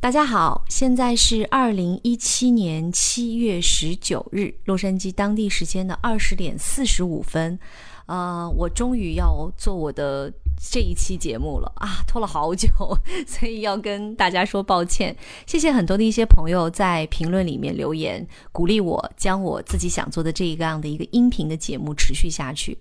大家好，现在是二零一七年七月十九日，洛杉矶当地时间的二十点四十五分。呃，我终于要做我的这一期节目了啊，拖了好久，所以要跟大家说抱歉。谢谢很多的一些朋友在评论里面留言，鼓励我将我自己想做的这一个样的一个音频的节目持续下去。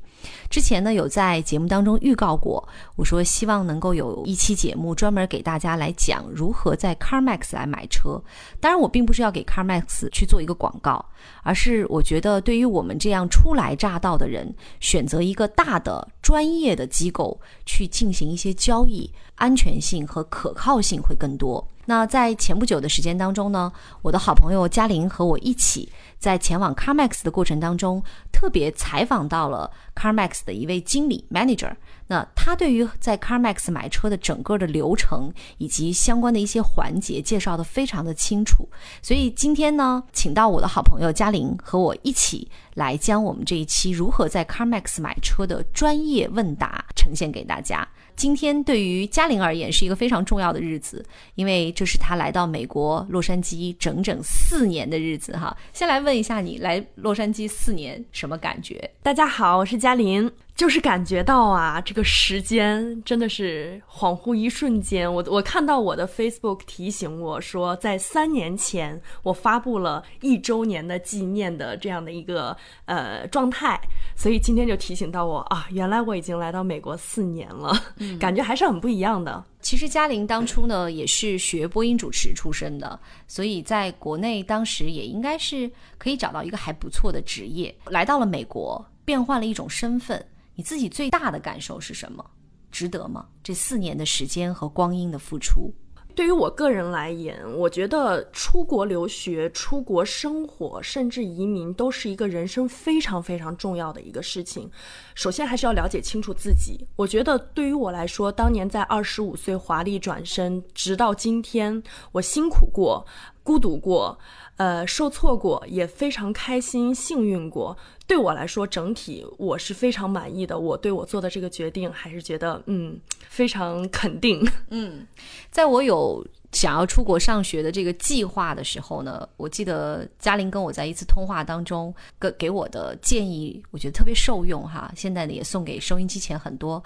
之前呢，有在节目当中预告过，我说希望能够有一期节目专门给大家来讲如何在 CarMax 来买车。当然，我并不是要给 CarMax 去做一个广告，而是我觉得对于我们这样初来乍到的人，选择一个大的专业的机构去进行一些交易，安全性和可靠性会更多。那在前不久的时间当中呢，我的好朋友嘉玲和我一起在前往 CarMax 的过程当中，特别采访到了 CarMax 的一位经理 manager。那他对于在 CarMax 买车的整个的流程以及相关的一些环节介绍的非常的清楚。所以今天呢，请到我的好朋友嘉玲和我一起来将我们这一期如何在 CarMax 买车的专业问答呈现给大家。今天对于嘉玲而言是一个非常重要的日子，因为这是她来到美国洛杉矶整整四年的日子哈。先来问一下你来洛杉矶四年什么感觉？大家好，我是嘉玲。就是感觉到啊，这个时间真的是恍惚一瞬间。我我看到我的 Facebook 提醒我说，在三年前我发布了一周年的纪念的这样的一个呃状态，所以今天就提醒到我啊，原来我已经来到美国四年了，感觉还是很不一样的。其实嘉玲当初呢也是学播音主持出身的，所以在国内当时也应该是可以找到一个还不错的职业。来到了美国，变换了一种身份。你自己最大的感受是什么？值得吗？这四年的时间和光阴的付出，对于我个人来言，我觉得出国留学、出国生活，甚至移民，都是一个人生非常非常重要的一个事情。首先，还是要了解清楚自己。我觉得，对于我来说，当年在二十五岁华丽转身，直到今天，我辛苦过，孤独过。呃，受挫过，也非常开心、幸运过。对我来说，整体我是非常满意的。我对我做的这个决定，还是觉得嗯，非常肯定。嗯，在我有。想要出国上学的这个计划的时候呢，我记得嘉玲跟我在一次通话当中给给我的建议，我觉得特别受用哈。现在呢，也送给收音机前很多，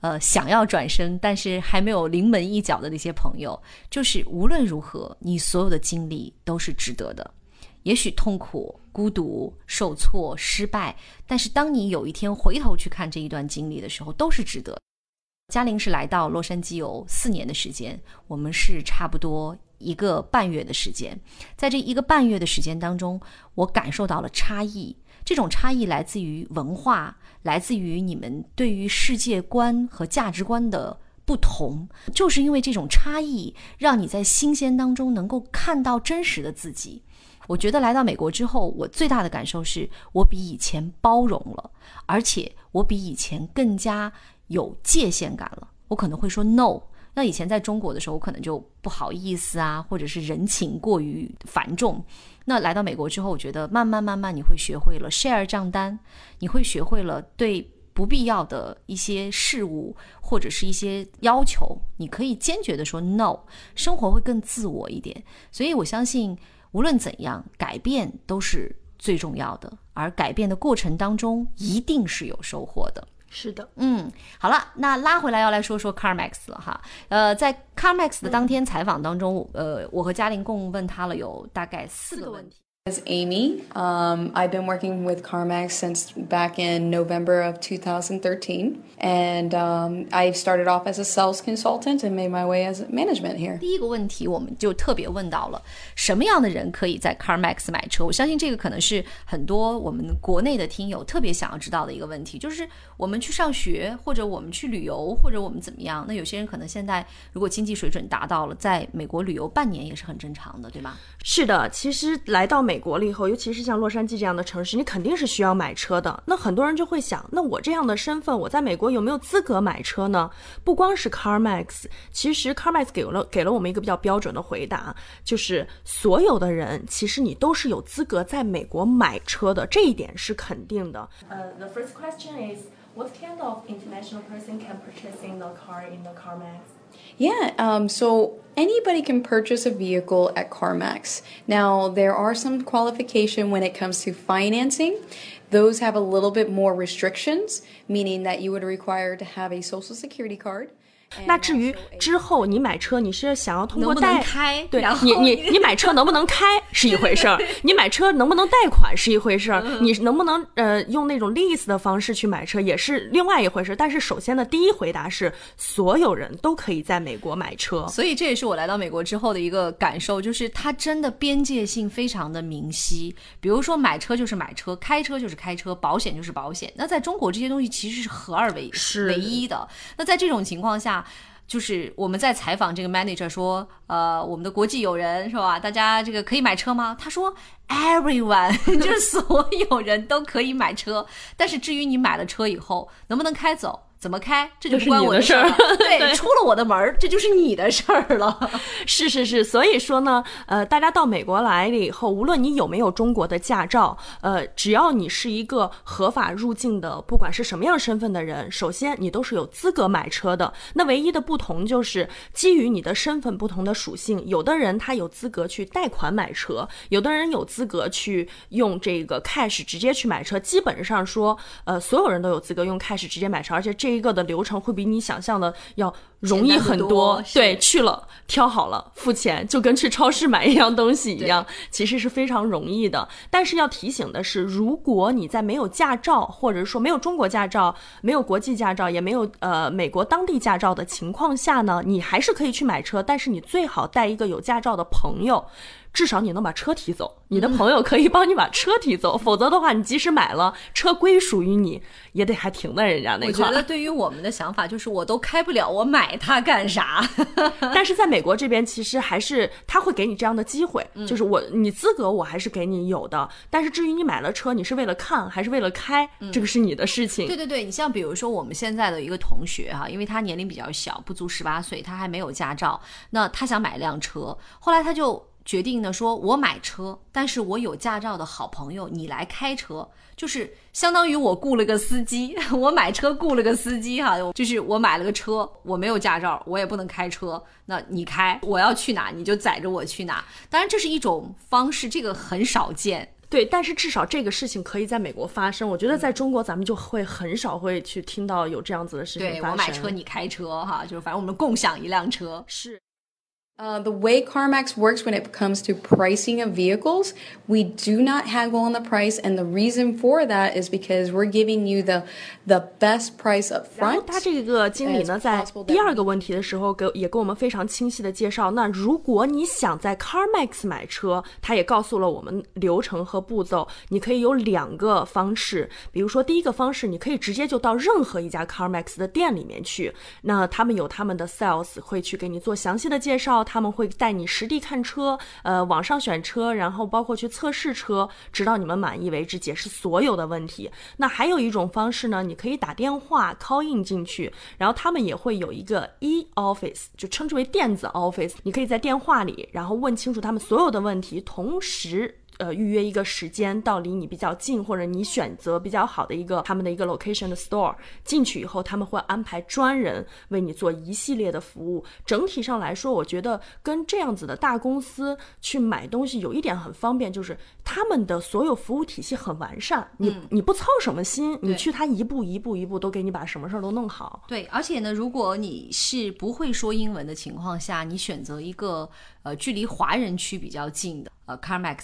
呃，想要转身但是还没有临门一脚的那些朋友，就是无论如何，你所有的经历都是值得的。也许痛苦、孤独、受挫、失败，但是当你有一天回头去看这一段经历的时候，都是值得。嘉玲是来到洛杉矶有四年的时间，我们是差不多一个半月的时间。在这一个半月的时间当中，我感受到了差异。这种差异来自于文化，来自于你们对于世界观和价值观的不同。就是因为这种差异，让你在新鲜当中能够看到真实的自己。我觉得来到美国之后，我最大的感受是我比以前包容了，而且我比以前更加。有界限感了，我可能会说 no。那以前在中国的时候，我可能就不好意思啊，或者是人情过于繁重。那来到美国之后，我觉得慢慢慢慢你会学会了 share 账单，你会学会了对不必要的一些事物或者是一些要求，你可以坚决的说 no。生活会更自我一点，所以我相信无论怎样，改变都是最重要的，而改变的过程当中一定是有收获的。是的，嗯，好了，那拉回来要来说说 CarMax 了哈。呃，在 CarMax 的当天采访当中，呃，我和嘉玲共问他了有大概四个问题。As Amy, um, I've been working with CarMax since back in November of 2013, and um, I started off as a sales consultant and made my way as management here. 第一个问题，我们就特别问到了什么样的人可以在 CarMax 买车？我相信这个可能是很多我们国内的听友特别想要知道的一个问题，就是我们去上学，或者我们去旅游，或者我们怎么样？那有些人可能现在如果经济水准达到了，在美国旅游半年也是很正常的，对吗？是的，其实来到美。美国了以后，尤其是像洛杉矶这样的城市，你肯定是需要买车的。那很多人就会想，那我这样的身份，我在美国有没有资格买车呢？不光是 CarMax，其实 CarMax 给了给了我们一个比较标准的回答，就是所有的人，其实你都是有资格在美国买车的，这一点是肯定的。呃，The first question is what kind of international person can purchasing the car in the CarMax? Yeah, um, so anybody can purchase a vehicle at CarMax. Now, there are some qualification when it comes to financing. Those have a little bit more restrictions, meaning that you would require to have a social security card. 那至于之后你买车，你是想要通过贷开对然后你你你买车能不能开 是一回事儿，你买车能不能贷款是一回事儿，嗯你能不能呃用那种 lease 的方式去买车也是另外一回事儿。但是首先的第一回答是，所有人都可以在美国买车。所以这也是我来到美国之后的一个感受，就是它真的边界性非常的明晰。比如说买车就是买车，开车就是开车，保险就是保险。那在中国这些东西其实是合二为是唯一的。那在这种情况下。就是我们在采访这个 manager 说，呃，我们的国际友人是吧？大家这个可以买车吗？他说 everyone，就是所有人都可以买车。但是至于你买了车以后能不能开走，怎么开，这就不关我的事儿了事儿。对，对出了我的门儿，这就是你的事儿了。是是是，所以说呢，呃，大家到美国来了以后，无论你有没有中国的驾照，呃，只要你是一个合法入境的，不管是什么样身份的人，首先你都是有资格买车的。那唯一的不同就是基于你的身份不同的属性，有的人他有资格去贷款买车，有的人有资格去用这个 cash 直接去买车。基本上说，呃，所有人都有资格用 cash 直接买车，而且这一个的流程会比你想象的要容易很多对，去了挑好了付钱，就跟去超市买一样东西一样，其实是非常容易的。但是要提醒的是，如果你在没有驾照，或者说没有中国驾照、没有国际驾照，也没有呃美国当地驾照的情况下呢，你还是可以去买车，但是你最好带一个有驾照的朋友。至少你能把车提走，你的朋友可以帮你把车提走，否则的话，你即使买了车归属于你，也得还停在人家那我块儿。觉得对于我们的想法就是，我都开不了，我买它干啥？但是在美国这边，其实还是他会给你这样的机会，就是我你资格我还是给你有的。但是至于你买了车，你是为了看还是为了开，这个是你的事情。对对对，你像比如说我们现在的一个同学哈，因为他年龄比较小，不足十八岁，他还没有驾照，那他想买辆车，后来他就决定呢，说我买车，但是我有驾照的好朋友你来开车，就是相当于我雇了个司机，我买车雇了个司机哈，就是我买了个车，我没有驾照，我也不能开车，那你开，我要去哪你就载着我去哪，当然这是一种方式，这个很少见。对，但是至少这个事情可以在美国发生。我觉得在中国，咱们就会很少会去听到有这样子的事情发生。对我买车，你开车哈，就是反正我们共享一辆车。是 Uh, the way CarMax works when it comes to pricing of vehicles, we do not haggle on the price, and the reason for that is because we're giving you the the best price up front. 他这个经理呢，在第二个问题的时候，给也给我们非常清晰的介绍。那如果你想在 CarMax 买车，他也告诉了我们流程和步骤。你可以有两个方式，比如说第一个方式，你可以直接就到任何一家 CarMax 的店里面去，那他们有他们的 sales 会去给你做详细的介绍，他们会带你实地看车，呃，网上选车，然后包括去测试车，直到你们满意为止，解释所有的问题。那还有一种方式呢，你可以打电话 call in 进去，然后他们也会有一个 e office，就称之为电子 office，你可以在电话里，然后问清楚他们所有的问题，同时。呃，预约一个时间到离你比较近，或者你选择比较好的一个他们的一个 location 的 store，进去以后，他们会安排专人为你做一系列的服务。整体上来说，我觉得跟这样子的大公司去买东西有一点很方便，就是他们的所有服务体系很完善，你、你不操什么心，你去他一步一步一步都给你把什么事儿都弄好。对，而且呢，如果你是不会说英文的情况下，你选择一个呃距离华人区比较近的呃 CarMax，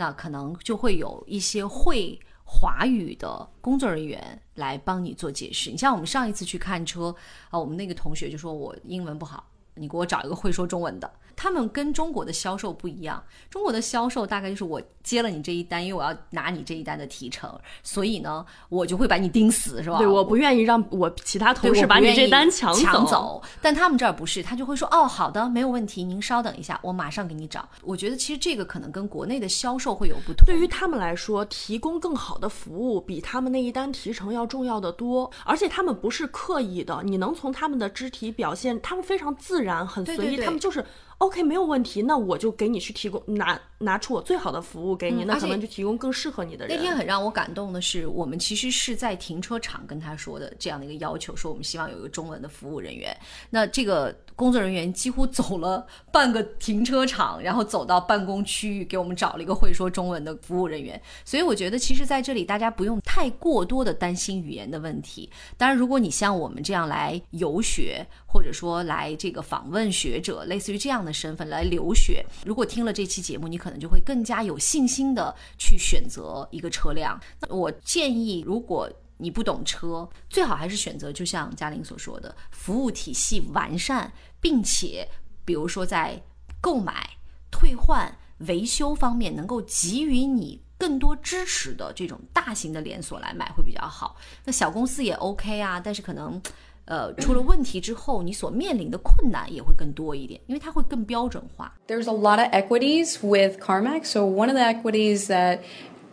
那可能就会有一些会华语的工作人员来帮你做解释。你像我们上一次去看车啊、我们那个同学就说我英文不好，你给我找一个会说中文的。他们跟中国的销售不一样，中国的销售大概就是我接了你这一单，因为我要拿你这一单的提成，所以呢，我就会把你盯死，是吧？对，我不愿意让我其他同事把你这单抢抢走。但他们这儿不是，他就会说哦，好的，没有问题，您稍等一下，我马上给你找。我觉得其实这个可能跟国内的销售会有不同。对于他们来说，提供更好的服务比他们那一单提成要重要的多，而且他们不是刻意的，你能从他们的肢体表现，他们非常自然，很随意，对对对他们就是 OK 没有问题，那我就给你去提供拿拿出我最好的服务给你，那可能就提供更适合你的人。那天很让我感动的是，我们其实是在停车场跟他说的这样的一个要求，说我们希望有一个中文的服务人员。那这个工作人员几乎走了半个停车场，然后走到办公区域，给我们找了一个会说中文的服务人员。所以我觉得，其实在这里大家不用太过多的担心语言的问题。当然，如果你像我们这样来游学，或者说来这个访问学者，类似于这样的身份来留学，如果听了这期节目，你可能就会更加有信心的去选择一个车辆。那我建议，如果你不懂车，最好还是选择就像嘉玲所说的，服务体系完善，并且比如说在购买、退换、维修方面能够给予你更多支持的这种大型的连锁来买会比较好。那小公司也 OK 啊，但是可能。呃，出了问题之后，你所面临的困难也会更多一点，因为它会更标准化。There's a lot of equities with CarMax. So one of the equities that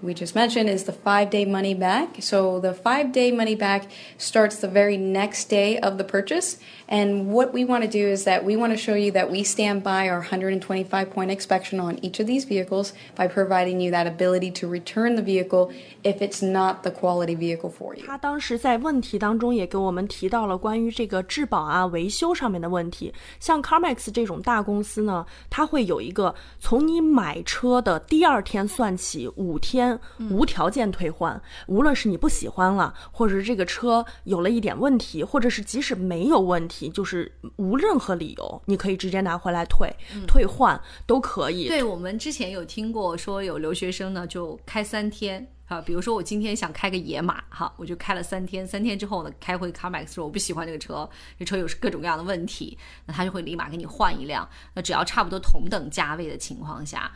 we just mentioned is the five day money back. So the five day money back starts the very next day of the purchase. And what we want to do is that we want to show you that we stand by our 125 point inspection on each of these vehicles by providing you that ability to return the vehicle if it's not the quality vehicle for you. 他当时在问题当中也给我们提到了关于这个质保啊、维修上面的问题。像 CarMax 这种大公司呢，它会有一个从你买车的第二天算起五天无条件退换，无论是你不喜欢了，或者是这个车有了一点问题，或者是即使没有问题，就是无任何理由，你可以直接拿回来退、退换都可以。对我们之前有听过说有留学生呢就开三天。啊，比如说我今天想开个野马，哈，我就开了三天，三天之后呢，开回 CarMax 说我不喜欢这个车，这车有各种各样的问题，那他就会立马给你换一辆。那只要差不多同等价位的情况下，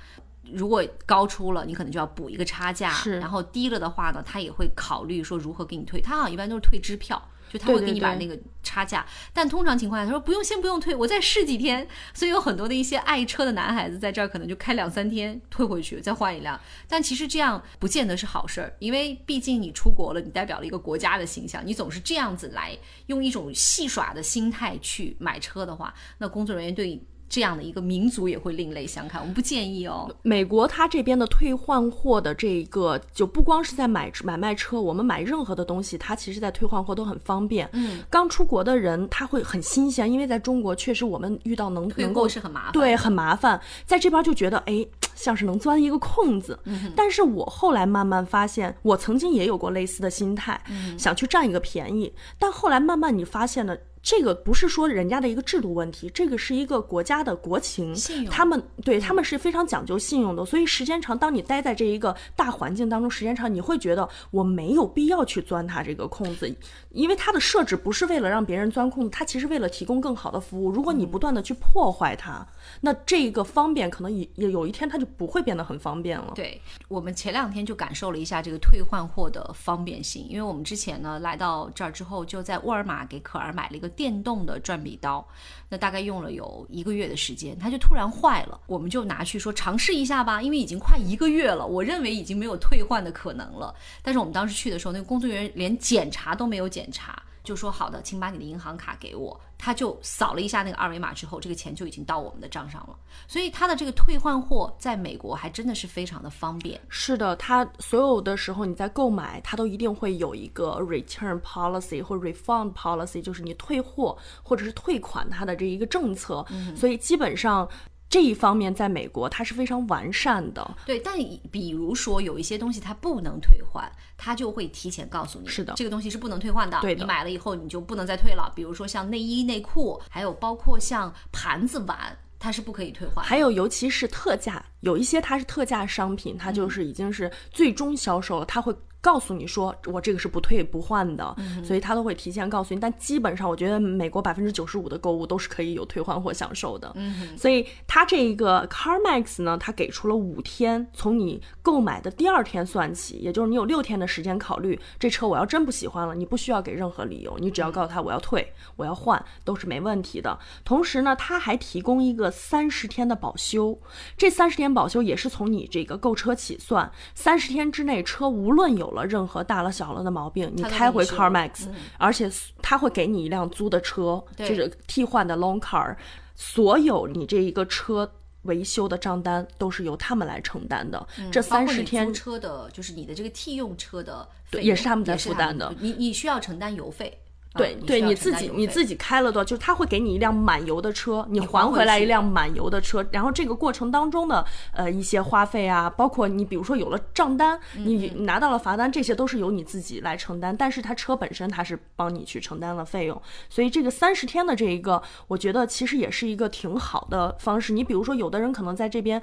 如果高出了，你可能就要补一个差价，是然后低了的话呢，他也会考虑说如何给你退，他好像一般都是退支票。就他会给你把那个差价，但通常情况下，他说不用，先不用退，我再试几天。所以有很多的一些爱车的男孩子在这儿可能就开两三天，退回去再换一辆。但其实这样不见得是好事儿，因为毕竟你出国了，你代表了一个国家的形象，你总是这样子来用一种戏耍的心态去买车的话，那工作人员对这样的一个民族也会另类相看，我们不建议哦。美国它这边的退换货的这个，就不光是在买买卖车，我们买任何的东西，它其实在退换货都很方便。嗯，刚出国的人他会很新鲜，因为在中国确实我们遇到能退能够货是很麻烦，对，很麻烦，在这边就觉得哎，像是能钻一个空子。但是我后来慢慢发现，我曾经也有过类似的心态，想去占一个便宜，但后来慢慢你发现了。这个不是说人家的一个制度问题，这个是一个国家的国情，信用他们对他们是非常讲究信用的，所以时间长，当你待在这一个大环境当中，时间长，你会觉得我没有必要去钻它这个空子，因为它的设置不是为了让别人钻空子，它其实为了提供更好的服务。如果你不断的去破坏它，那这个方便可能也也有一天它就不会变得很方便了。对我们前两天就感受了一下这个退换货的方便性，因为我们之前呢来到这儿之后，就在沃尔玛给可儿买了一个电动的转笔刀，那大概用了有一个月的时间，它就突然坏了，我们就拿去说尝试一下吧，因为已经快一个月了，我认为已经没有退换的可能了。但是我们当时去的时候，那个工作人员连检查都没有检查。就说好的，请把你的银行卡给我。他就扫了一下那个二维码之后，这个钱就已经到我们的账上了。所以他的这个退换货在美国还真的是非常的方便。是的，他所有的时候你在购买，他都一定会有一个 return policy 或 refund policy，就是你退货或者是退款他的这一个政策。所以基本上这一方面在美国它是非常完善的。对，但比如说有一些东西它不能退换，它就会提前告诉你，是的这个东西是不能退换的。对的你买了以后你就不能再退了。比如说像内衣、内裤，还有包括像盘子、碗，它是不可以退换。还有，尤其是特价，有一些它是特价商品，它就是已经是最终销售了，它会告诉你说我这个是不退不换的，所以他都会提前告诉你。但基本上，我觉得美国百分之九十五的购物都是可以有退换货享受的。所以他这一个 CarMax 呢，他给出了五天，从你购买的第二天算起，也就是你有六天的时间考虑这车我要真不喜欢了，你不需要给任何理由，你只要告诉他我要退，我要换，都是没问题的。同时呢，他还提供一个三十天的保修，这三十天保修也是从你这个购车起算，三十天之内车无论有了任何大了小了的毛病，你开回给你修 CarMax，、而且他会给你一辆租的车，就是替换的 Long car。所有你这一个车维修的账单都是由他们来承担的。这三十天租车的，就是你的这个替用车的对也是他们在负担的你你需要承担油费。对啊对，你自己你自己开了多少，就是他会给你一辆满油的车，你还还回来一辆满油的车，然后这个过程当中的呃一些花费啊，包括你比如说有了账单，嗯你拿到了罚单，这些都是由你自己来承担，但是他车本身他是帮你去承担了费用，所以这个三十天的这一个，我觉得其实也是一个挺好的方式。你比如说，有的人可能在这边。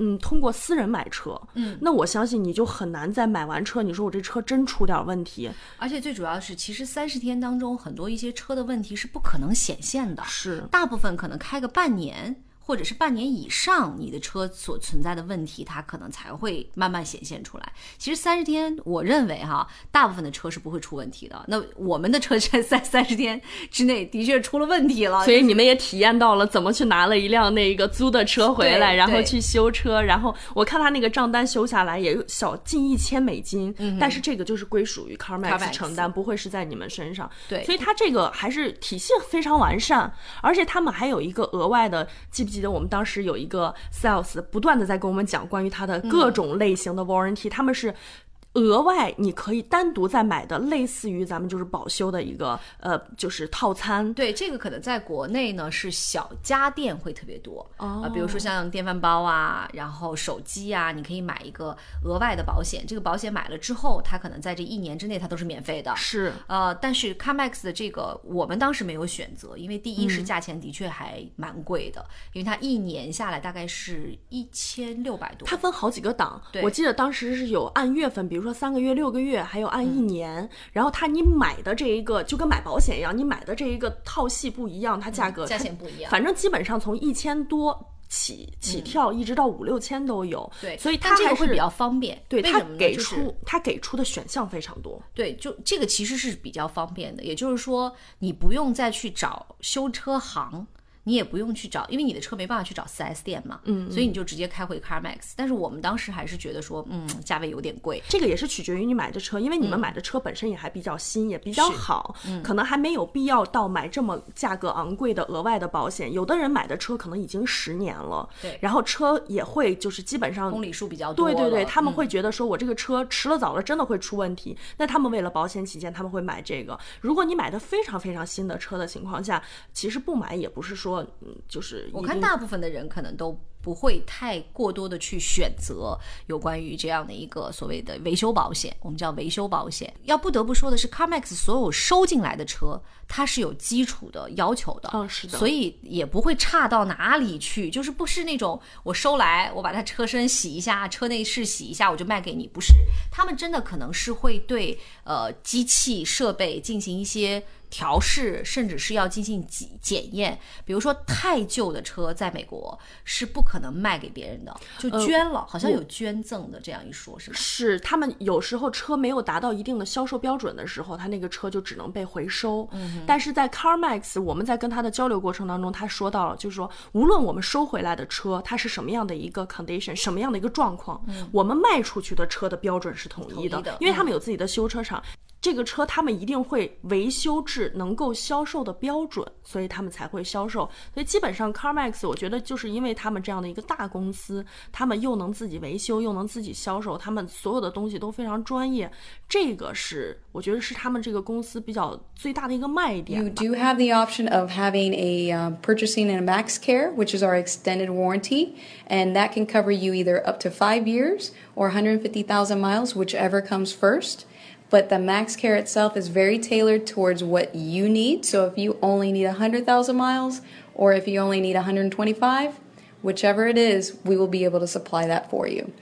嗯，通过私人买车，嗯，那我相信你就很难在买完车，你说我这车真出点问题，而且最主要是，其实三十天当中，很多一些车的问题是不可能显现的，是大部分可能开个半年。或者是半年以上，你的车所存在的问题，它可能才会慢慢显现出来。其实三十天，我认为哈，大部分的车是不会出问题的。那我们的车在在三十天之内的确出了问题了，所以你们也体验到了怎么去拿了一辆那个租的车回来，然后去修车，然后我看他那个账单修下来也有小近一千美金，但是这个就是归属于 CarMax 承担，不会是在你们身上。对所以它这个还是体系非常完善，而且他们还有一个额外的，记不记得我们当时有一个 sales 不断的在跟我们讲关于它的各种类型的 warranty，、他们是。额外，你可以单独再买的，类似于咱们就是保修的一个呃，就是套餐。对，这个可能在国内呢是小家电会特别多哦啊、比如说像电饭煲啊，然后手机啊，你可以买一个额外的保险。这个保险买了之后，它可能在这一年之内它都是免费的。是，呃，但是 CarMax 的这个我们当时没有选择，因为第一嗯是价钱的确还蛮贵的，因为它一年下来大概是一千六百多。它分好几个档，我记得当时是有按月份，比如说三个月、六个月，还有按嗯一年。然后它你买的这一个就跟买保险一样，你买的这一个套系不一样，它价格、嗯价钱不一样反正基本上从一千多起起跳，一直到五六千都有。嗯对，所以它这个会比较方便。对它？给出它给出的选项非常多。对，就这个其实是比较方便的，也就是说，你不用再去找修车行，你也不用去找，因为你的车没办法去找 4S 店嘛，嗯，所以你就直接开回 CarMax。但是我们当时还是觉得说，嗯，价位有点贵，这个也是取决于你买的车，因为你们买的车本身也还比较新，也比较好，可能还没有必要到买这么价格昂贵的额外的保险。有的人买的车可能已经十年了，对然后车也会就是基本上公里数比较多对对对，他们嗯会觉得说我这个车迟了早了真的会出问题，那他们为了保险起见，他们会买这个。如果你买的非常非常新的车的情况下，其实不买也不是说嗯就是我看大部分的人可能都不会太过多的去选择有关于这样的一个所谓的维修保险，我们叫维修保险。要不得不说的是，CarMax 所有收进来的车，它是有基础的要求的，嗯是的所以也不会差到哪里去，就是不是那种我收来我把它车身洗一下，车内饰洗一下我就卖给你，不是，他们真的可能是会对呃机器设备进行一些。调试，甚至是要进行检检验。比如说，太旧的车在美国是不可能卖给别人的，就捐了，好像有捐赠的这样一说，是吗？是他们有时候车没有达到一定的销售标准的时候，他那个车就只能被回收。嗯，但是在 CarMax，我们在跟他的交流过程当中，他说到了，就是说，无论我们收回来的车它是什么样的一个 condition，什么样的一个状况，我们卖出去的车的标准是统一的，统一的因为他们有自己的修车厂。这个车他们一定会维修至能够销售的标准，所以他们才会销售。所以基本上 CarMax，我觉得就是因为他们这样的一个大公司，他们又能自己维修，又能自己销售，他们所有的东西都非常专业。这个是我觉得是他们这个公司比较最大的一个卖点 You。do have the option of having a um, purchasing a Max Care, which is our extended warranty, and that can cover you either up to five years or 150,000 miles, whichever comes first. But the Max Care itself is very tailored towards what you need. So if you only need 100,000 miles or if you only need 125, whichever it is, we will be able to supply that for you.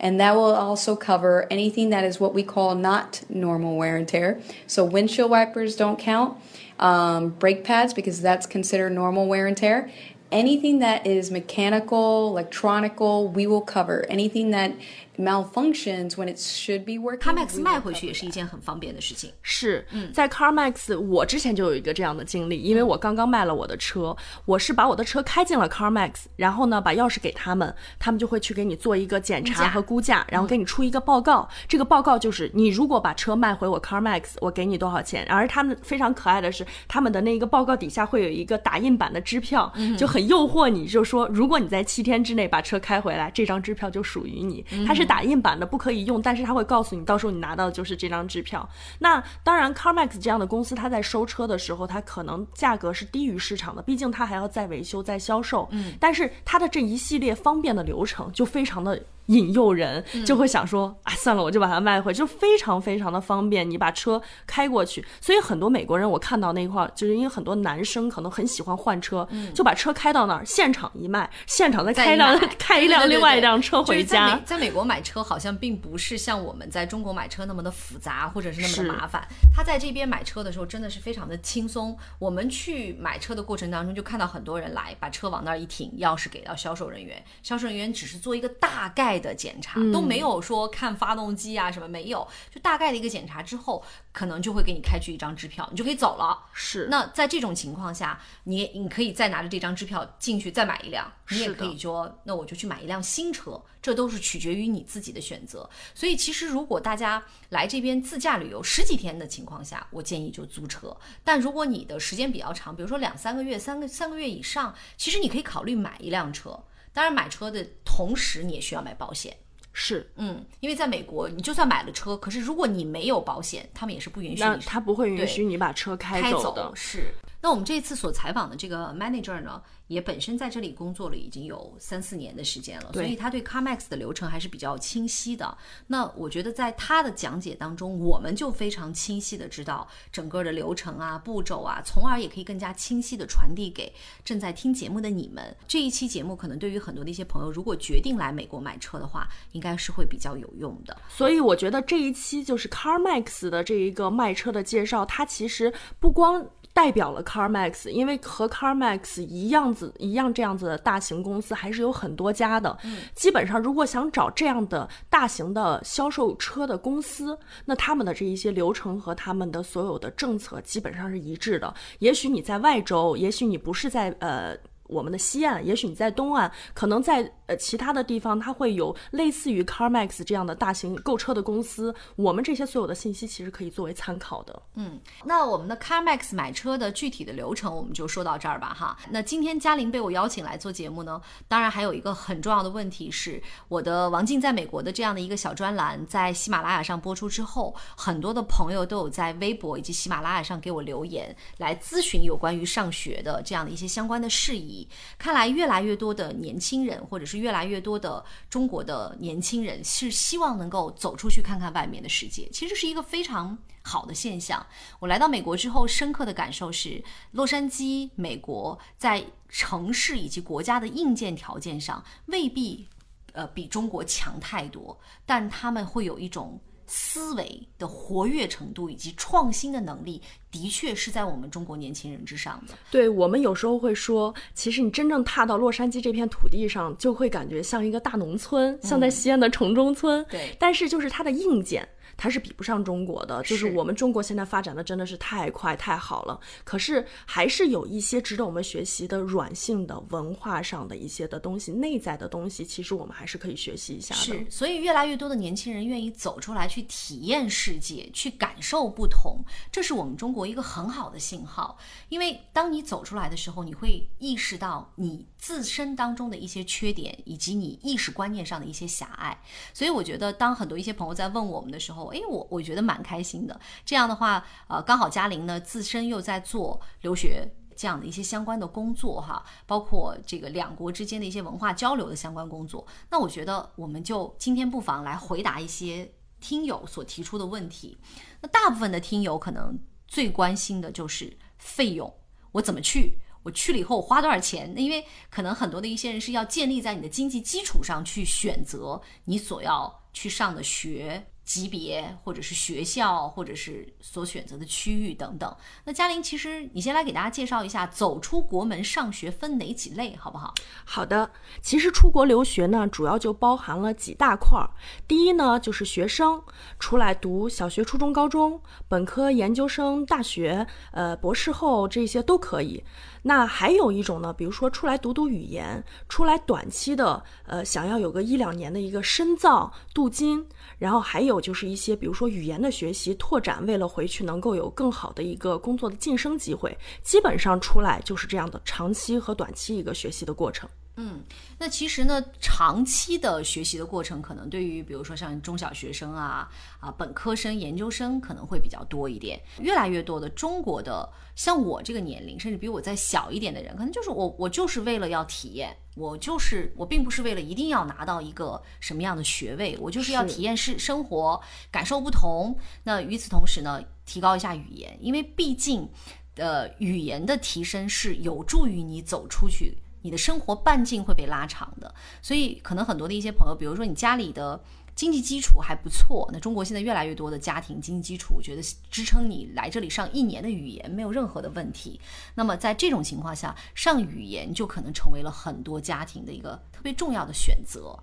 And that will also cover anything that is what we call not normal wear and tear. So windshield wipers don't count, um, brake pads because that's considered normal wear and tear. Anything that is mechanical, electronical, we will cover. Anything that malfunctions when it should be working. CarMax 卖回去也是一件很方便的事情。是在 CarMax，我之前就有一个这样的经历，因为我刚刚卖了我的车，我是把我的车开进了 CarMax，然后呢把钥匙给他们，他们就会去给你做一个检查和估价，然后给你出一个报告。这个报告就是你如果把车卖回我 CarMax，我给你多少钱。而他们非常可爱的是，他们的那个报告底下会有一个打印版的支票，就很诱惑你，就说如果你在七天之内把车开回来，这张支票就属于你。它是打印版的，不可以用，但是他会告诉你，到时候你拿到的就是这张支票。那当然，CarMax 这样的公司，它在收车的时候，它可能价格是低于市场的，毕竟它还要再维修、再销售。嗯，但是它的这一系列方便的流程就非常的。引诱人就会想说，啊，算了，我就把它卖回，就非常非常的方便。你把车开过去，所以很多美国人我看到那一块儿，就是因为很多男生可能很喜欢换车，就把车开到那儿，现场一卖，现场再 开一辆再开一辆另外一辆车回家。在美国买车好像并不是像我们在中国买车那么的复杂，或者是那么的麻烦。他在这边买车的时候真的是非常的轻松。我们去买车的过程当中，就看到很多人来把车往那儿一停，钥匙给到销售人员，销售人员只是做一个大概的检查，都没有说看发动机啊什么没有，就大概的一个检查之后，可能就会给你开具一张支票，你就可以走了。是，那在这种情况下，你你可以再拿着这张支票进去再买一辆，你也可以说，那我就去买一辆新车，这都是取决于你自己的选择。所以其实如果大家来这边自驾旅游十几天的情况下，我建议就租车。但如果你的时间比较长，比如说两三个月、三个三个月以上，其实你可以考虑买一辆车。当然，买车的同时你也需要买保险。是，嗯，因为在美国，你就算买了车，可是如果你没有保险，他们也是不允许你那他不会允许你把车开开走的。是。那我们这次所采访的这个 manager 呢，也本身在这里工作了已经有三四年的时间了，所以他对 CarMax 的流程还是比较清晰的。那我觉得在他的讲解当中，我们就非常清晰的知道整个的流程啊、步骤啊，从而也可以更加清晰的传递给正在听节目的你们。这一期节目可能对于很多的一些朋友，如果决定来美国买车的话，应该是会比较有用的。所以我觉得这一期就是 CarMax 的这一个卖车的介绍，它其实不光。代表了 CarMax，因为和 CarMax 一样子一样这样子的大型公司还是有很多家的。嗯，基本上如果想找这样的大型的销售车的公司，那他们的这一些流程和他们的所有的政策基本上是一致的。也许你在外州，也许你不是在呃。我们的西岸，也许你在东岸，可能在呃其他的地方，它会有类似于 CarMax 这样的大型购车的公司。我们这些所有的信息其实可以作为参考的。嗯那我们的 CarMax 买车的具体的流程，我们就说到这儿吧，哈。那今天嘉玲被我邀请来做节目呢，当然还有一个很重要的问题是，我的王静在美国的这样的一个小专栏，在喜马拉雅上播出之后，很多的朋友都有在微博以及喜马拉雅上给我留言，来咨询有关于上学的这样的一些相关的事宜。看来越来越多的年轻人，或者是越来越多的中国的年轻人，是希望能够走出去看看外面的世界，其实是一个非常好的现象。我来到美国之后，深刻的感受是，洛杉矶，美国在城市以及国家的硬件条件上未必呃比中国强太多，但他们会有一种。思维的活跃程度以及创新的能力，的确是在我们中国年轻人之上的。对我们有时候会说，其实你真正踏到洛杉矶这片土地上，就会感觉像一个大农村，像在西安的城中村。对但是就是它的硬件。它是比不上中国的，就是是我们中国现在发展的真的是太快太好了，可是还是有一些值得我们学习的软性的文化上的一些的东西，内在的东西，其实我们还是可以学习一下的。是，所以越来越多的年轻人愿意走出来去体验世界，去感受不同，这是我们中国一个很好的信号。因为当你走出来的时候，你会意识到你自身当中的一些缺点，以及你意识观念上的一些狭隘。所以我觉得，当很多一些朋友在问我们的时候，诶，我我觉得蛮开心的。这样的话，呃，刚好嘉玲呢自身又在做留学。这样的一些相关的工作哈，包括这个两国之间的一些文化交流的相关工作。那我觉得我们就今天不妨来回答一些听友所提出的问题。那大部分的听友可能最关心的就是费用，我怎么去？我去了以后我花多少钱？那因为可能很多的一些人是要建立在你的经济基础上去选择你所要去上的学。级别，或者是学校，或者是所选择的区域等等。那嘉玲，其实你先来给大家介绍一下，走出国门上学分哪几类，好不好？好的，其实出国留学呢，主要就包含了几大块儿。第一呢，就是学生出来读小学、初中、高中、本科、研究生、大学，呃，博士后这些都可以。那还有一种呢，比如说出来读读语言，出来短期的，呃，想要有个一两年的一个深造镀金，然后还有就是一些，比如说语言的学习拓展，为了回去能够有更好的一个工作的晋升机会，基本上出来就是这样的长期和短期一个学习的过程。嗯，那其实呢，长期的学习的过程，可能对于比如说像中小学生啊、啊本科生、研究生可能会比较多一点。越来越多的中国的像我这个年龄，甚至比我再小一点的人，可能就是我，我就是为了要体验，我就是我并不是为了一定要拿到一个什么样的学位，我就是要体验是生活，感受不同。那与此同时呢，提高一下语言，因为毕竟，呃，语言的提升是有助于你走出去。你的生活半径会被拉长的，所以可能很多的一些朋友，比如说你家里的经济基础还不错，那中国现在越来越多的家庭经济基础，我觉得支撑你来这里上一年的语言没有任何的问题。那么在这种情况下，上语言就可能成为了很多家庭的一个特别重要的选择。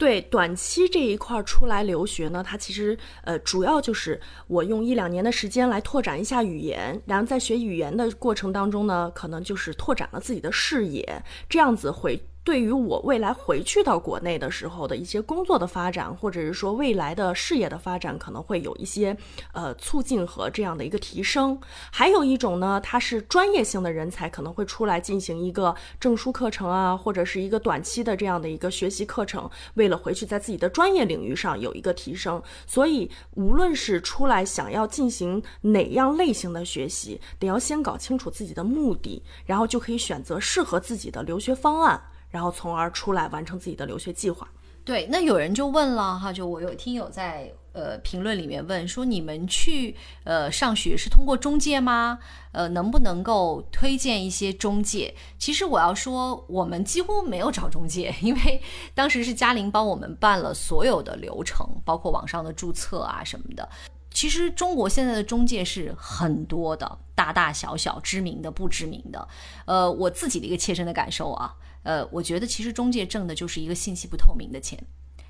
对短期这一块出来留学呢，它其实呃主要就是我用一两年的时间来拓展一下语言，然后在学语言的过程当中呢，可能就是拓展了自己的视野，这样子会。对于我未来回去到国内的时候的一些工作的发展，或者是说未来的事业的发展，可能会有一些呃促进和这样的一个提升。还有一种呢，它是专业性的人才可能会出来进行一个证书课程啊，或者是一个短期的这样的一个学习课程，为了回去在自己的专业领域上有一个提升。所以无论是出来想要进行哪样类型的学习，得要先搞清楚自己的目的，然后就可以选择适合自己的留学方案。然后从而出来完成自己的留学计划。对，那有人就问了哈，就我有听友在呃评论里面问说，你们去呃上学是通过中介吗？呃，能不能够推荐一些中介？其实我要说，我们几乎没有找中介，因为 当时是嘉玲帮我们办了所有的流程，包括网上的注册啊什么的。其实中国现在的中介是很多的，大大小小、知名的、不知名的。呃，我自己的一个切身的感受啊。呃，我觉得其实中介挣的就是一个信息不透明的钱，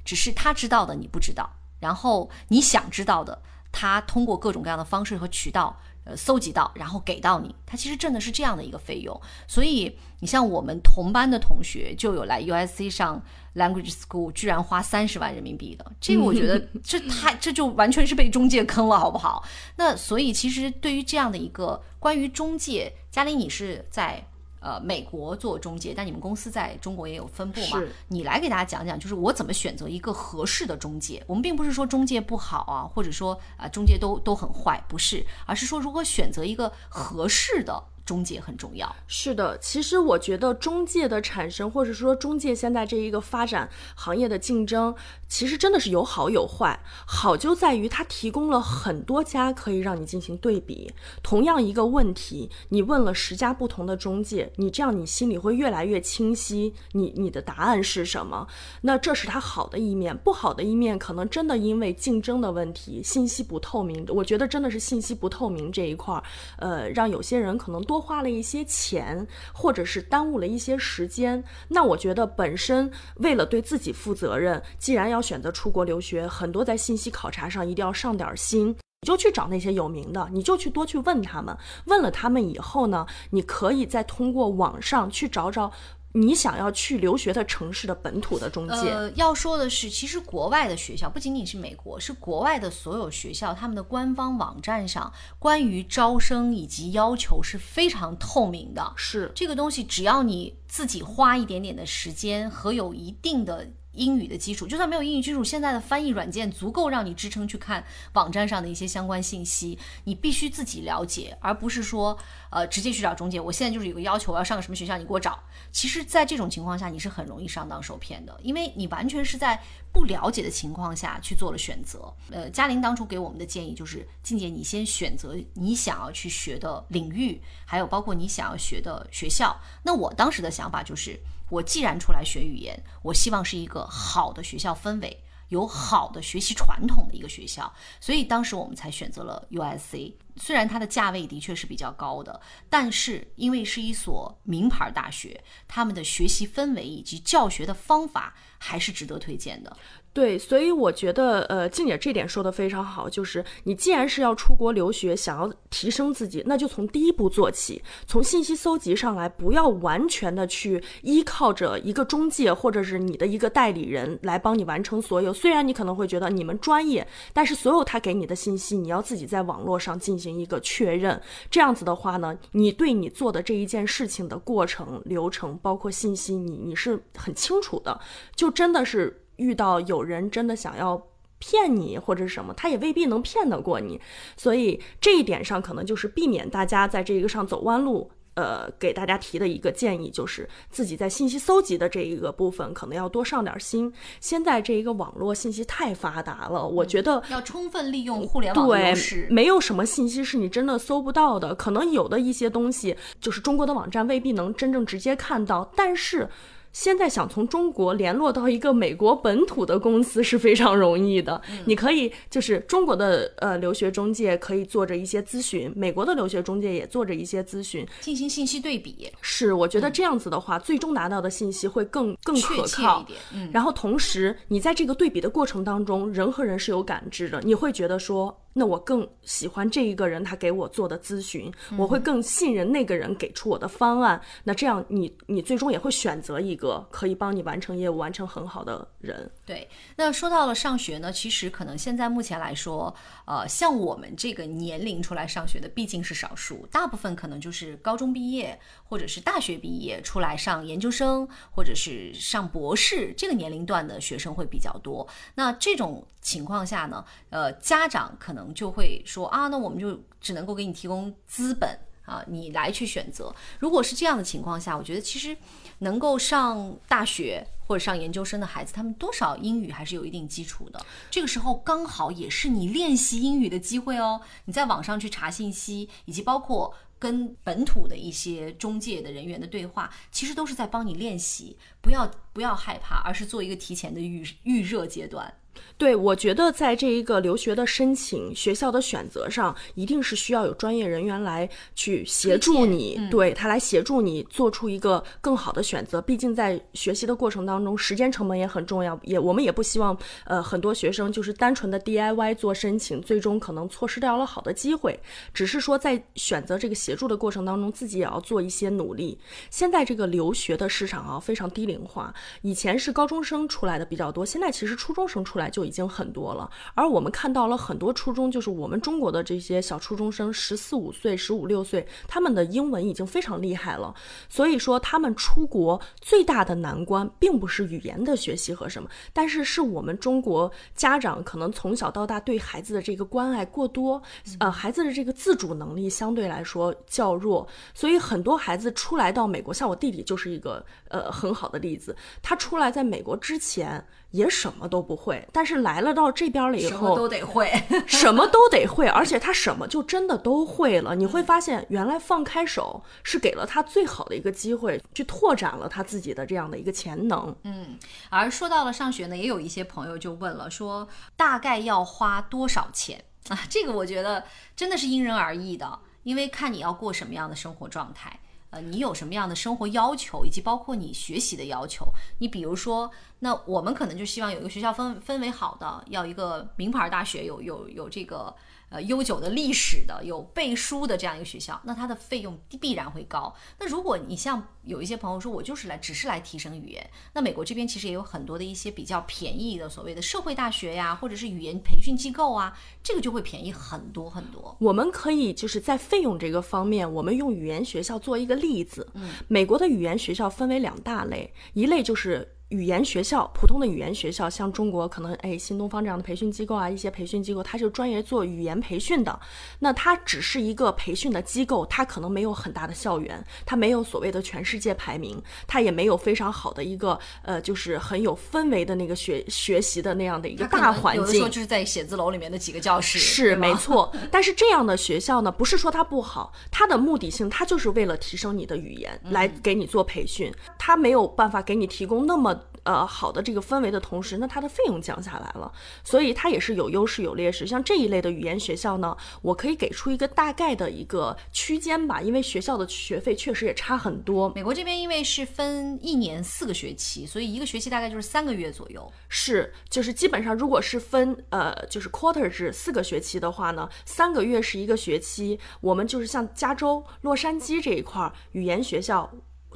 只是他知道的你不知道，然后你想知道的，他通过各种各样的方式和渠道，呃，搜集到，然后给到你，他其实挣的是这样的一个费用。所以你像我们同班的同学，就有来 USC 上 Language School，居然花三十万人民币的，这个我觉得 这太这就完全是被中介坑了，好不好？那所以其实对于这样的一个关于中介，嘉玲，你是在。呃，美国做中介，但你们公司在中国也有分部嘛？你来给大家讲讲，就是我怎么选择一个合适的中介。我们并不是说中介不好啊，或者说啊中介都都很坏，不是，而是说如何选择一个合适的。中介很重要，是的。其实我觉得中介的产生，或者说中介现在这一个发展行业的竞争，其实真的是有好有坏。好就在于它提供了很多家可以让你进行对比。同样一个问题，你问了十家不同的中介，你这样你心里会越来越清晰，你你的答案是什么？那这是它好的一面，不好的一面可能真的因为竞争的问题，信息不透明。我觉得真的是信息不透明这一块儿，呃，让有些人可能多。花了一些钱，或者是耽误了一些时间，那我觉得本身为了对自己负责任，既然要选择出国留学，很多在信息考察上一定要上点心，你就去找那些有名的，你就去多去问他们，问了他们以后呢，你可以再通过网上去找找。你想要去留学的城市的本土的中介，呃，要说的是，其实国外的学校不仅仅是美国，是国外的所有学校，他们的官方网站上关于招生以及要求是非常透明的。是这个东西，只要你自己花一点点的时间和有一定的。英语的基础，就算没有英语基础，现在的翻译软件足够让你支撑去看网站上的一些相关信息。你必须自己了解，而不是说，呃，直接去找中介。我现在就是有个要求，我要上个什么学校，你给我找。其实，在这种情况下，你是很容易上当受骗的，因为你完全是在不了解的情况下去做了选择。呃，嘉玲当初给我们的建议就是，静姐，你先选择你想要去学的领域，还有包括你想要学的学校。那我当时的想法就是。我既然出来学语言，我希望是一个好的学校氛围，有好的学习传统的一个学校，所以当时我们才选择了 USC。虽然它的价位的确是比较高的，但是因为是一所名牌大学，他们的学习氛围以及教学的方法还是值得推荐的。对，所以我觉得，呃，静姐这点说的非常好，就是你既然是要出国留学，想要提升自己，那就从第一步做起，从信息搜集上来，不要完全的去依靠着一个中介或者是你的一个代理人来帮你完成所有。虽然你可能会觉得你们专业，但是所有他给你的信息，你要自己在网络上进进行一个确认。这样子的话呢，你对你做的这一件事情的过程、流程，包括信息，你你是很清楚的，就真的是。遇到有人真的想要骗你或者什么，他也未必能骗得过你，所以这一点上可能就是避免大家在这个上走弯路。呃，给大家提的一个建议就是自己在信息搜集的这一个部分可能要多上点心。现在这一个网络信息太发达了，我觉得要充分利用互联网优势。没有什么信息是你真的搜不到的，可能有的一些东西就是中国的网站未必能真正直接看到，但是。现在想从中国联络到一个美国本土的公司是非常容易的。你可以就是中国的呃留学中介可以做着一些咨询，美国的留学中介也做着一些咨询，进行信息对比。是，我觉得这样子的话，最终拿到的信息会更更可靠一点。嗯，然后同时你在这个对比的过程当中，人和人是有感知的，你会觉得说。那我更喜欢这一个人，他给我做的咨询，我会更信任那个人给出我的方案。那这样，你你最终也会选择一个可以帮你完成业务、完成很好的人。对。那说到了上学呢，其实可能现在目前来说，呃，像我们这个年龄出来上学的毕竟是少数，大部分可能就是高中毕业或者是大学毕业出来上研究生或者是上博士这个年龄段的学生会比较多。那这种情况下呢，呃，家长可能。就会说啊，那我们就只能够给你提供资本啊，你来去选择。如果是这样的情况下，我觉得其实能够上大学或者上研究生的孩子，他们多少英语还是有一定基础的。这个时候刚好也是你练习英语的机会哦。你在网上去查信息，以及包括跟本土的一些中介的人员的对话，其实都是在帮你练习。不要不要害怕，而是做一个提前的预预热阶段。对，我觉得在这一个留学的申请、学校的选择上，一定是需要有专业人员来去协助你，对他来协助你做出一个更好的选择。毕竟在学习的过程当中，时间成本也很重要。也我们也不希望，呃，很多学生就是单纯的 DIY 做申请，最终可能错失掉了好的机会。只是说在选择这个协助的过程当中，自己也要做一些努力。现在这个留学的市场啊，非常低龄化，以前是高中生出来的比较多，现在其实初中生出来就已经很多了，而我们看到了很多初中，就是我们中国的这些小初中生，十四五岁、十五六岁，他们的英文已经非常厉害了。所以说，他们出国最大的难关，并不是语言的学习和什么，但是是我们中国家长可能从小到大对孩子的这个关爱过多，呃，孩子的这个自主能力相对来说较弱，所以很多孩子出来到美国，像我弟弟就是一个呃很好的例子，他出来在美国之前。也什么都不会，但是来了到这边了以后，什么都得会，什么都得会，而且他什么就真的都会了。你会发现，原来放开手是给了他最好的一个机会，去拓展了他自己的这样的一个潜能。嗯，而说到了上学呢，也有一些朋友就问了，说大概要花多少钱啊？这个我觉得真的是因人而异的，因为看你要过什么样的生活状态。呃，你有什么样的生活要求，以及包括你学习的要求？你比如说，那我们可能就希望有一个学校氛氛围好的，要一个名牌大学，有有有这个。呃，悠久的历史的有背书的这样一个学校，那它的费用必然会高。那如果你像有一些朋友说，我就是来只是来提升语言，那美国这边其实也有很多的一些比较便宜的所谓的社会大学呀，或者是语言培训机构啊，这个就会便宜很多很多。我们可以就是在费用这个方面，我们用语言学校做一个例子。嗯，美国的语言学校分为两大类，一类就是。语言学校，普通的语言学校，像中国可能哎新东方这样的培训机构啊，一些培训机构，它就专业做语言培训的。那它只是一个培训的机构，它可能没有很大的校园，它没有所谓的全世界排名，它也没有非常好的一个呃，就是很有氛围的那个学 学习的那样的一个大环境。有的时候就是在写字楼里面的几个教室。是没错，但是这样的学校呢，不是说它不好，它的目的性它就是为了提升你的语言，来给你做培训，它没有办法给你提供那么。呃好的这个氛围的同时，那它的费用降下来了，所以它也是有优势有劣势。像这一类的语言学校呢，我可以给出一个大概的一个区间吧，因为学校的学费确实也差很多。美国这边因为是分一年四个学期，所以一个学期大概就是三个月左右。是，就是基本上如果是分呃就是 quarter 制四个学期的话呢，三个月是一个学期。我们就是像加州洛杉矶这一块儿语言学校。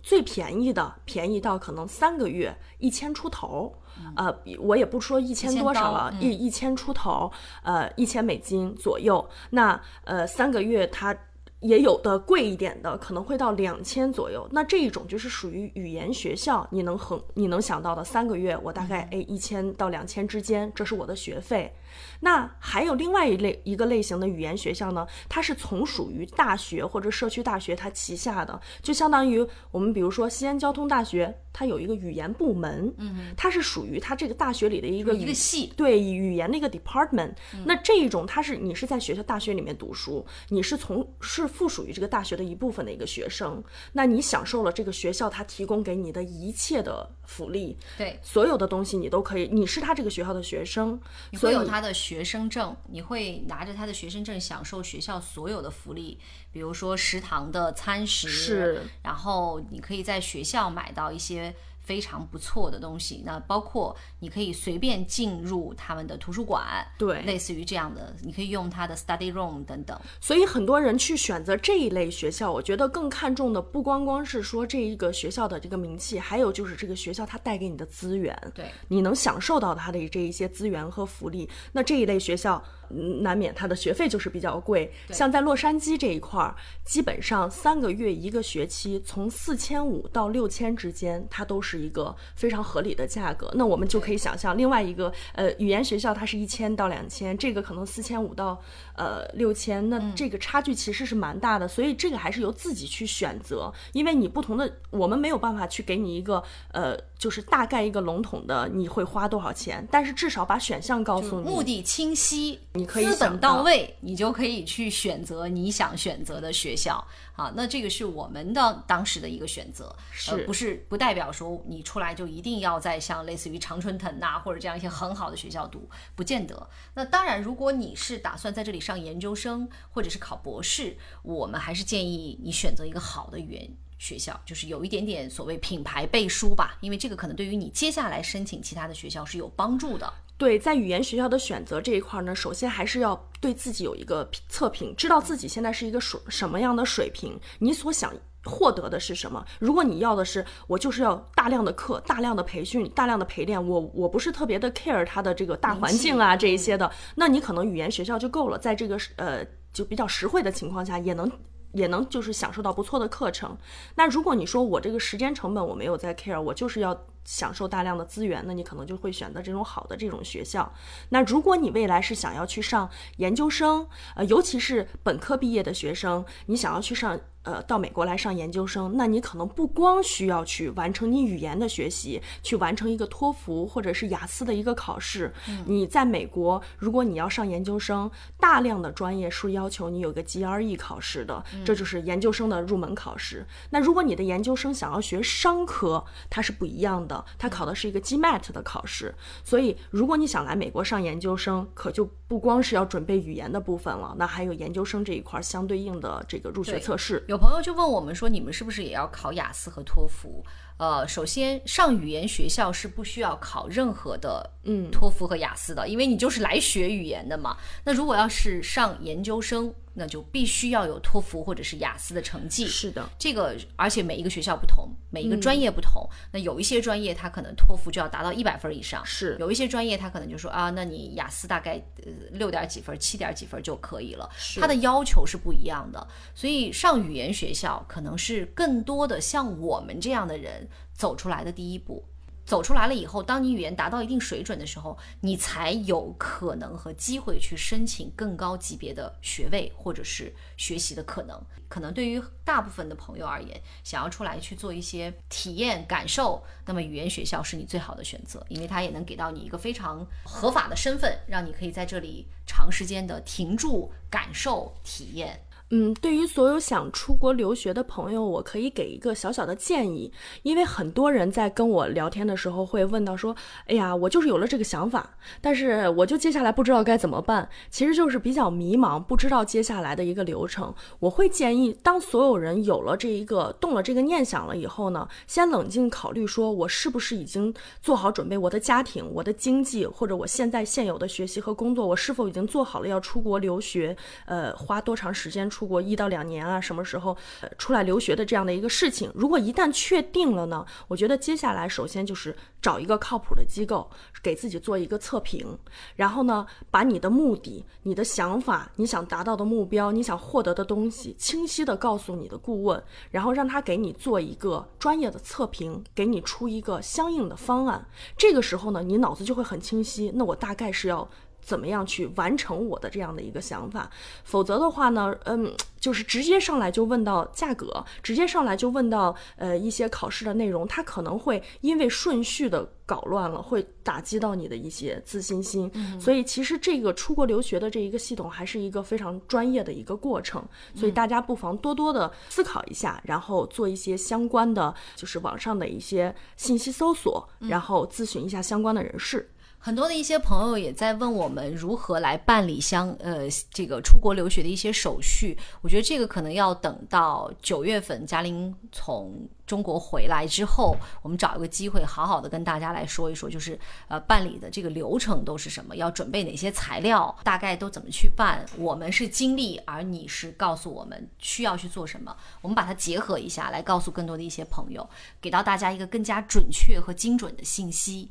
最便宜的，便宜到可能三个月一千出头，呃，我也不说一千多少了，一一千出头，呃，一千美金左右。那呃，三个月它也有的贵一点的，可能会到两千左右。那这一种就是属于语言学校，你能很你能想到的，三个月我大概哎一千到两千之间，这是我的学费。那还有另外一类一个类型的语言学校呢，它是从属于大学或者社区大学它旗下的，就相当于我们比如说西安交通大学，它有一个语言部门，嗯，它是属于它这个大学里的一个一个系，对语言的一个 department。那这一种它是你是在学校大学里面读书，你是从是附属于这个大学的一部分的一个学生，那你享受了这个学校它提供给你的一切的福利，对，所有的东西你都可以，你是他这个学校的学生，所以有他的学生证，你会拿着他的学生证享受学校所有的福利，比如说食堂的餐食，是，然后你可以在学校买到一些。非常不错的东西，那包括你可以随便进入他们的图书馆，对，类似于这样的，你可以用他的 study room 等等。所以很多人去选择这一类学校，我觉得更看重的不光光是说这一个学校的这个名气，还有就是这个学校它带给你的资源，对，你能享受到它的这一些资源和福利。那这一类学校。难免他的学费就是比较贵，像在洛杉矶这一块儿，基本上三个月一个学期，从四千五到六千之间，它都是一个非常合理的价格。那我们就可以想象，另外一个呃语言学校它是一千到两千，这个可能四千五到呃六千，那这个差距其实是蛮大的。所以这个还是由自己去选择，因为你不同的，我们没有办法去给你一个呃。就是大概一个笼统的，你会花多少钱？但是至少把选项告诉你，目的清晰，你可以资本到位，你就可以去选择你想选择的学校。啊，那这个是我们的当时的一个选择，是不是不代表说你出来就一定要在像类似于常春藤呐或者这样一些很好的学校读？不见得。那当然，如果你是打算在这里上研究生或者是考博士，我们还是建议你选择一个好的语言。学校就是有一点点所谓品牌背书吧，因为这个可能对于你接下来申请其他的学校是有帮助的。对，在语言学校的选择这一块呢，首先还是要对自己有一个测评，知道自己现在是一个水什么样的水平，你所想获得的是什么。如果你要的是我就是要大量的课、大量的培训、大量的陪练，我我不是特别的 care 它的这个大环境啊这一些的，那你可能语言学校就够了，在这个呃就比较实惠的情况下也能。也能就是享受到不错的课程。那如果你说我这个时间成本我没有在 care，我就是要享受大量的资源，那你可能就会选择这种好的这种学校。那如果你未来是想要去上研究生，呃，尤其是本科毕业的学生，你想要去上。呃，到美国来上研究生，那你可能不光需要去完成你语言的学习，去完成一个托福或者是雅思的一个考试。你在美国，如果你要上研究生，大量的专业是要求你有个 GRE 考试的，这就是研究生的入门考试。那如果你的研究生想要学商科，它是不一样的，它考的是一个 GMAT 的考试。所以，如果你想来美国上研究生，可就不光是要准备语言的部分了，那还有研究生这一块相对应的这个入学测试。有朋友就问我们说，你们是不是也要考雅思和托福？呃，首先上语言学校是不需要考任何的嗯托福和雅思的，因为你就是来学语言的嘛。那如果要是上研究生，那就必须要有托福或者是雅思的成绩。是的，这个而且每一个学校不同，每一个专业不同。那有一些专业它可能托福就要达到一百分以上，是有一些专业它可能就说啊，那你雅思大概呃六点几分、七点几分就可以了。它的要求是不一样的，所以上语言学校可能是更多的像我们这样的人走出来的第一步。走出来了以后，当你语言达到一定水准的时候，你才有可能和机会去申请更高级别的学位或者是学习的可能。可能对于大部分的朋友而言，想要出来去做一些体验感受，那么语言学校是你最好的选择，因为它也能给到你一个非常合法的身份，让你可以在这里长时间的停住、感受、体验。嗯，对于所有想出国留学的朋友，我可以给一个小小的建议，因为很多人在跟我聊天的时候会问到说：“哎呀，我就是有了这个想法，但是我就接下来不知道该怎么办，其实就是比较迷茫，不知道接下来的一个流程。”我会建议，当所有人有了这一个动了这个念想了以后呢，先冷静考虑，说我是不是已经做好准备，我的家庭、我的经济或者我现在现有的学习和工作，我是否已经做好了要出国留学？呃，花多长时间？出国一到两年啊，什么时候呃出来留学的这样的一个事情，如果一旦确定了呢，我觉得接下来首先就是找一个靠谱的机构，给自己做一个测评，然后呢，把你的目的、你的想法、你想达到的目标、你想获得的东西，清晰的告诉你的顾问，然后让他给你做一个专业的测评，给你出一个相应的方案。这个时候呢，你脑子就会很清晰。那我大概是要。怎么样去完成我的这样的一个想法？否则的话呢，嗯，就是直接上来就问到价格，直接上来就问到呃一些考试的内容，它可能会因为顺序的搞乱了，会打击到你的一些自信心。所以其实这个出国留学的这一个系统还是一个非常专业的一个过程，所以大家不妨多多的思考一下，然后做一些相关的，就是网上的一些信息搜索，然后咨询一下相关的人士。很多的一些朋友也在问我们如何来办理相呃这个出国留学的一些手续。我觉得这个可能要等到九月份嘉玲从中国回来之后，我们找一个机会好好的跟大家来说一说，就是呃办理的这个流程都是什么，要准备哪些材料，大概都怎么去办。我们是经历，而你是告诉我们需要去做什么，我们把它结合一下来告诉更多的一些朋友，给到大家一个更加准确和精准的信息。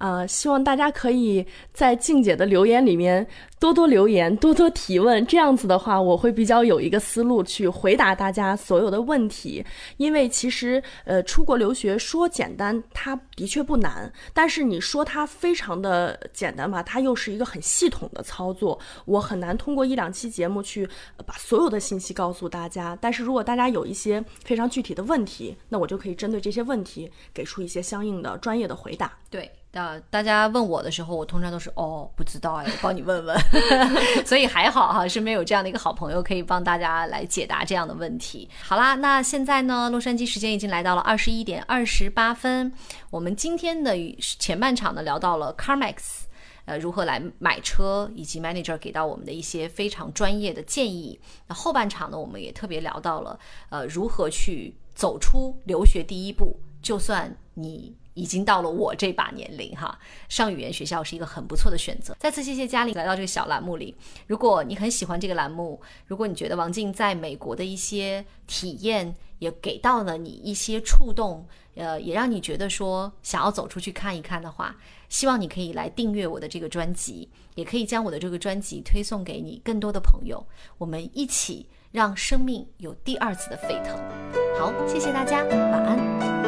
呃，希望大家可以在静姐的留言里面多多留言，多多提问。这样子的话，我会比较有一个思路去回答大家所有的问题。因为其实，呃，出国留学说简单，它的确不难；但是你说它非常的简单吧，它又是一个很系统的操作。我很难通过一两期节目去把所有的信息告诉大家。但是如果大家有一些非常具体的问题，那我就可以针对这些问题给出一些相应的专业的回答。对。呃，大家问我的时候，我通常都是哦，不知道哎，我 帮你问问。所以还好哈，身边有这样的一个好朋友，可以帮大家来解答这样的问题。好啦，那现在呢，洛杉矶时间已经来到了二十一点二十八分。我们今天的前半场呢，聊到了 CarMax，呃，如何来买车，以及 Manager 给到我们的一些非常专业的建议。那后半场呢，我们也特别聊到了呃，如何去走出留学第一步，就算你。已经到了我这把年龄哈，上语言学校是一个很不错的选择。再次谢谢嘉玲来到这个小栏目里。如果你很喜欢这个栏目，如果你觉得王静在美国的一些体验也给到了你一些触动，呃，也让你觉得说想要走出去看一看的话，希望你可以来订阅我的这个专辑，也可以将我的这个专辑推送给你更多的朋友，我们一起让生命有第二次的沸腾。好，谢谢大家，晚安。